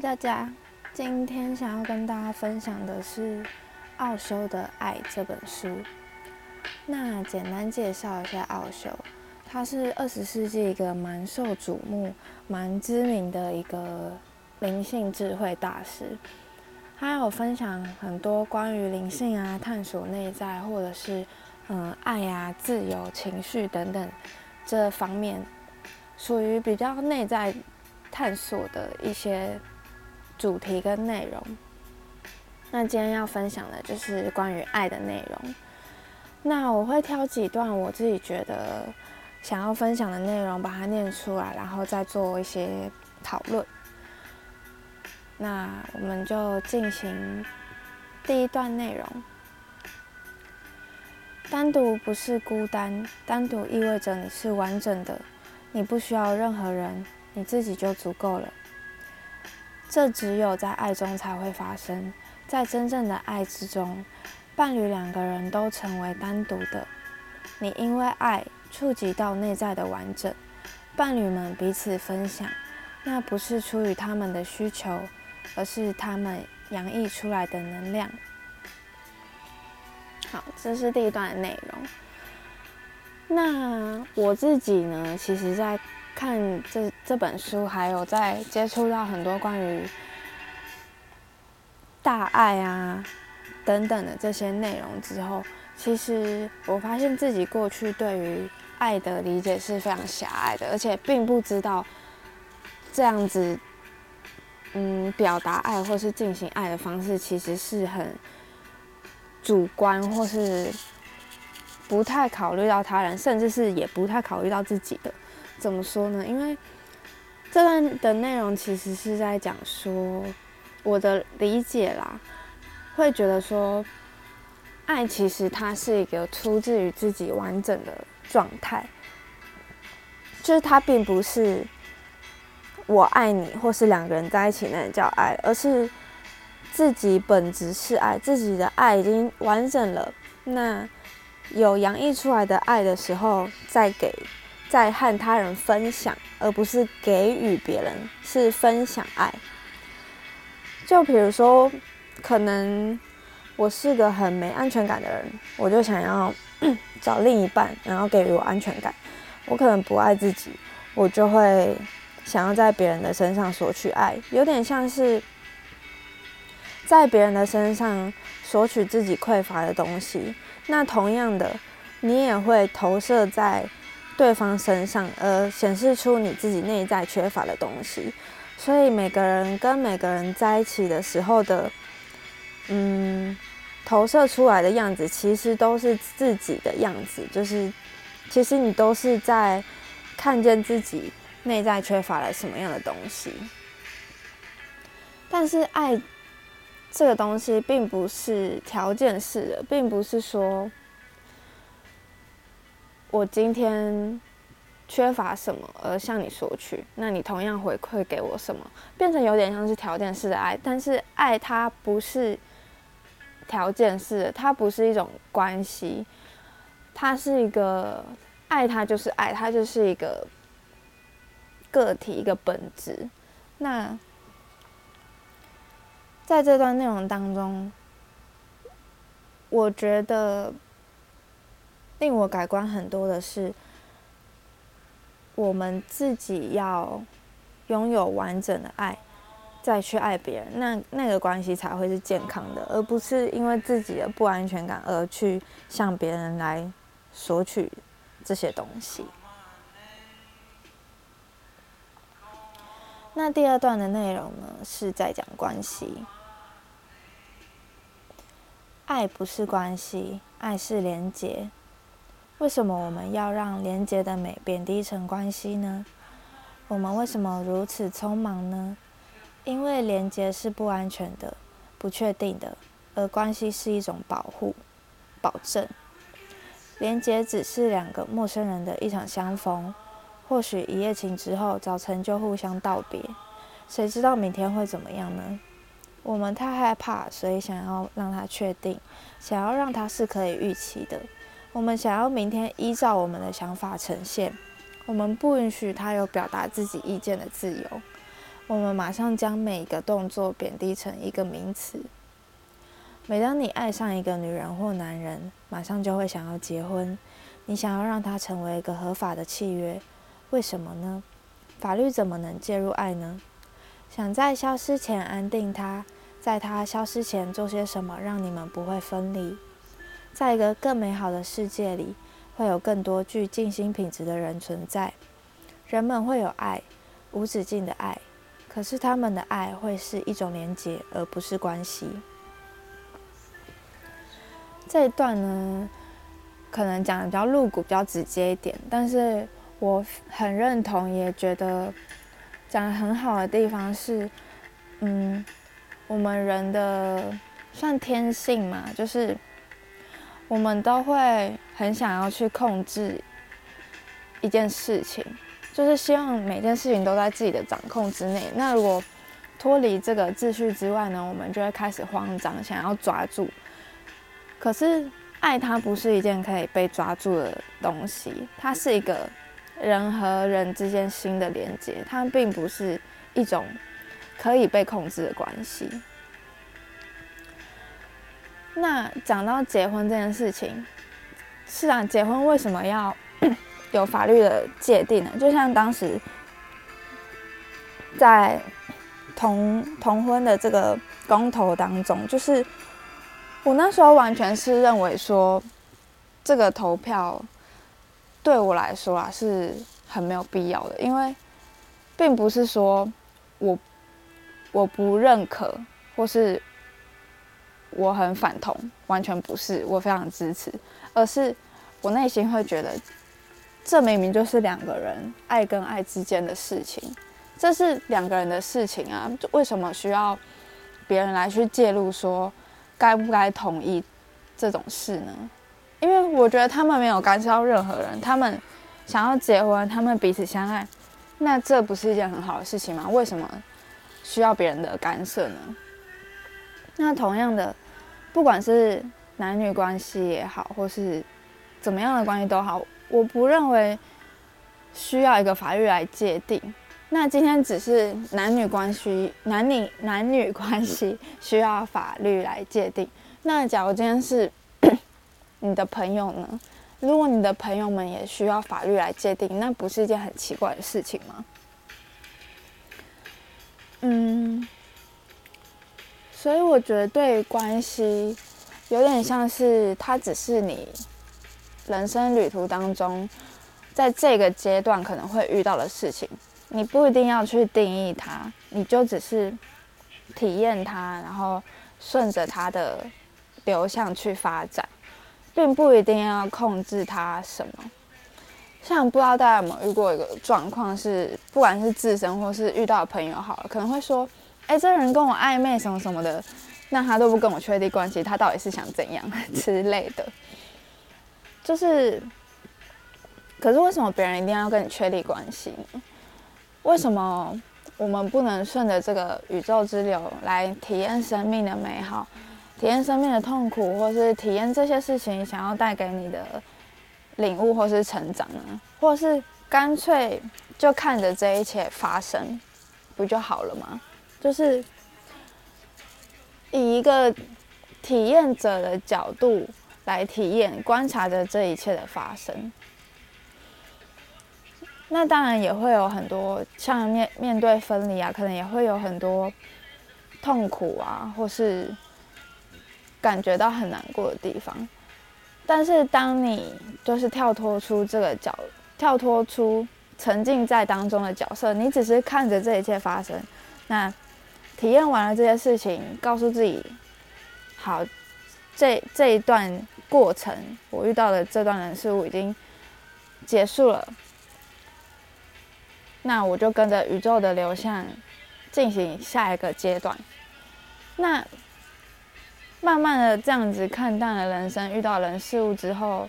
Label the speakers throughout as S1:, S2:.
S1: 大家！今天想要跟大家分享的是奥修的《爱》这本书。那简单介绍一下奥修，他是二十世纪一个蛮受瞩目、蛮知名的一个灵性智慧大师。他有分享很多关于灵性啊、探索内在，或者是嗯爱啊、自由、情绪等等这方面，属于比较内在探索的一些。主题跟内容，那今天要分享的就是关于爱的内容。那我会挑几段我自己觉得想要分享的内容，把它念出来，然后再做一些讨论。那我们就进行第一段内容。单独不是孤单，单独意味着你是完整的，你不需要任何人，你自己就足够了。这只有在爱中才会发生，在真正的爱之中，伴侣两个人都成为单独的。你因为爱触及到内在的完整，伴侣们彼此分享，那不是出于他们的需求，而是他们洋溢出来的能量。好，这是第一段的内容。那我自己呢，其实在。看这这本书，还有在接触到很多关于大爱啊等等的这些内容之后，其实我发现自己过去对于爱的理解是非常狭隘的，而且并不知道这样子，嗯，表达爱或是进行爱的方式，其实是很主观，或是不太考虑到他人，甚至是也不太考虑到自己的。怎么说呢？因为这段的内容其实是在讲说，我的理解啦，会觉得说，爱其实它是一个出自于自己完整的状态，就是它并不是我爱你，或是两个人在一起那叫爱，而是自己本质是爱，自己的爱已经完整了，那有洋溢出来的爱的时候，再给。在和他人分享，而不是给予别人，是分享爱。就比如说，可能我是个很没安全感的人，我就想要 找另一半，然后给予我安全感。我可能不爱自己，我就会想要在别人的身上索取爱，有点像是在别人的身上索取自己匮乏的东西。那同样的，你也会投射在。对方身上，而显示出你自己内在缺乏的东西。所以每个人跟每个人在一起的时候的，嗯，投射出来的样子，其实都是自己的样子。就是，其实你都是在看见自己内在缺乏了什么样的东西。但是爱这个东西，并不是条件式的，并不是说。我今天缺乏什么而向你索取，那你同样回馈给我什么，变成有点像是条件式的爱。但是爱它不是条件式的，它不是一种关系，它是一个爱，它就是爱，它就是一个个体，一个本质。那在这段内容当中，我觉得。令我改观很多的是，我们自己要拥有完整的爱，再去爱别人，那那个关系才会是健康的，而不是因为自己的不安全感而去向别人来索取这些东西。那第二段的内容呢，是在讲关系，爱不是关系，爱是连结。为什么我们要让连接的美贬低成关系呢？我们为什么如此匆忙呢？因为连接是不安全的、不确定的，而关系是一种保护、保证。连接只是两个陌生人的一场相逢，或许一夜情之后，早晨就互相道别。谁知道明天会怎么样呢？我们太害怕，所以想要让它确定，想要让它是可以预期的。我们想要明天依照我们的想法呈现，我们不允许他有表达自己意见的自由，我们马上将每一个动作贬低成一个名词。每当你爱上一个女人或男人，马上就会想要结婚，你想要让他成为一个合法的契约。为什么呢？法律怎么能介入爱呢？想在消失前安定他，在他消失前做些什么，让你们不会分离？在一个更美好的世界里，会有更多具静心品质的人存在。人们会有爱，无止境的爱。可是他们的爱会是一种连结，而不是关系。这一段呢，可能讲的比较露骨、比较直接一点，但是我很认同，也觉得讲的很好的地方是，嗯，我们人的算天性嘛，就是我们都会很想要去控制一件事情。就是希望每件事情都在自己的掌控之内。那如果脱离这个秩序之外呢，我们就会开始慌张，想要抓住。可是爱它不是一件可以被抓住的东西，它是一个人和人之间新的连接，它并不是一种可以被控制的关系。那讲到结婚这件事情，是啊，结婚为什么要？有法律的界定呢，就像当时在同同婚的这个公投当中，就是我那时候完全是认为说，这个投票对我来说啊是很没有必要的，因为并不是说我我不认可或是我很反同，完全不是，我非常支持，而是我内心会觉得。这明明就是两个人爱跟爱之间的事情，这是两个人的事情啊，为什么需要别人来去介入说该不该同意这种事呢？因为我觉得他们没有干涉到任何人，他们想要结婚，他们彼此相爱，那这不是一件很好的事情吗？为什么需要别人的干涉呢？那同样的，不管是男女关系也好，或是怎么样的关系都好。我不认为需要一个法律来界定。那今天只是男女关系，男女男女关系需要法律来界定。那假如今天是 你的朋友呢？如果你的朋友们也需要法律来界定，那不是一件很奇怪的事情吗？嗯，所以我觉得对关系有点像是它只是你。人生旅途当中，在这个阶段可能会遇到的事情，你不一定要去定义它，你就只是体验它，然后顺着它的流向去发展，并不一定要控制它什么。像不知道大家有没有遇过一个状况，是不管是自身或是遇到朋友好了，可能会说：“哎，这人跟我暧昧什么什么的，那他都不跟我确定关系，他到底是想怎样 之类的。”就是，可是为什么别人一定要跟你确立关系呢？为什么我们不能顺着这个宇宙之流来体验生命的美好，体验生命的痛苦，或是体验这些事情想要带给你的领悟或是成长呢？或是干脆就看着这一切发生，不就好了吗？就是以一个体验者的角度。来体验、观察着这一切的发生。那当然也会有很多像面面对分离啊，可能也会有很多痛苦啊，或是感觉到很难过的地方。但是当你就是跳脱出这个角，跳脱出沉浸在当中的角色，你只是看着这一切发生，那体验完了这些事情，告诉自己，好，这这一段。过程，我遇到的这段人事物已经结束了，那我就跟着宇宙的流向进行下一个阶段。那慢慢的这样子看淡了人生，遇到人事物之后，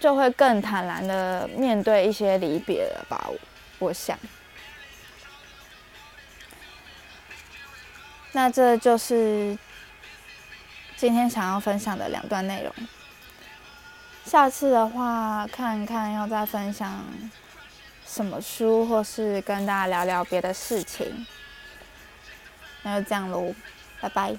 S1: 就会更坦然的面对一些离别了吧？我想。那这就是。今天想要分享的两段内容，下次的话看看要再分享什么书，或是跟大家聊聊别的事情。那就这样喽，拜拜。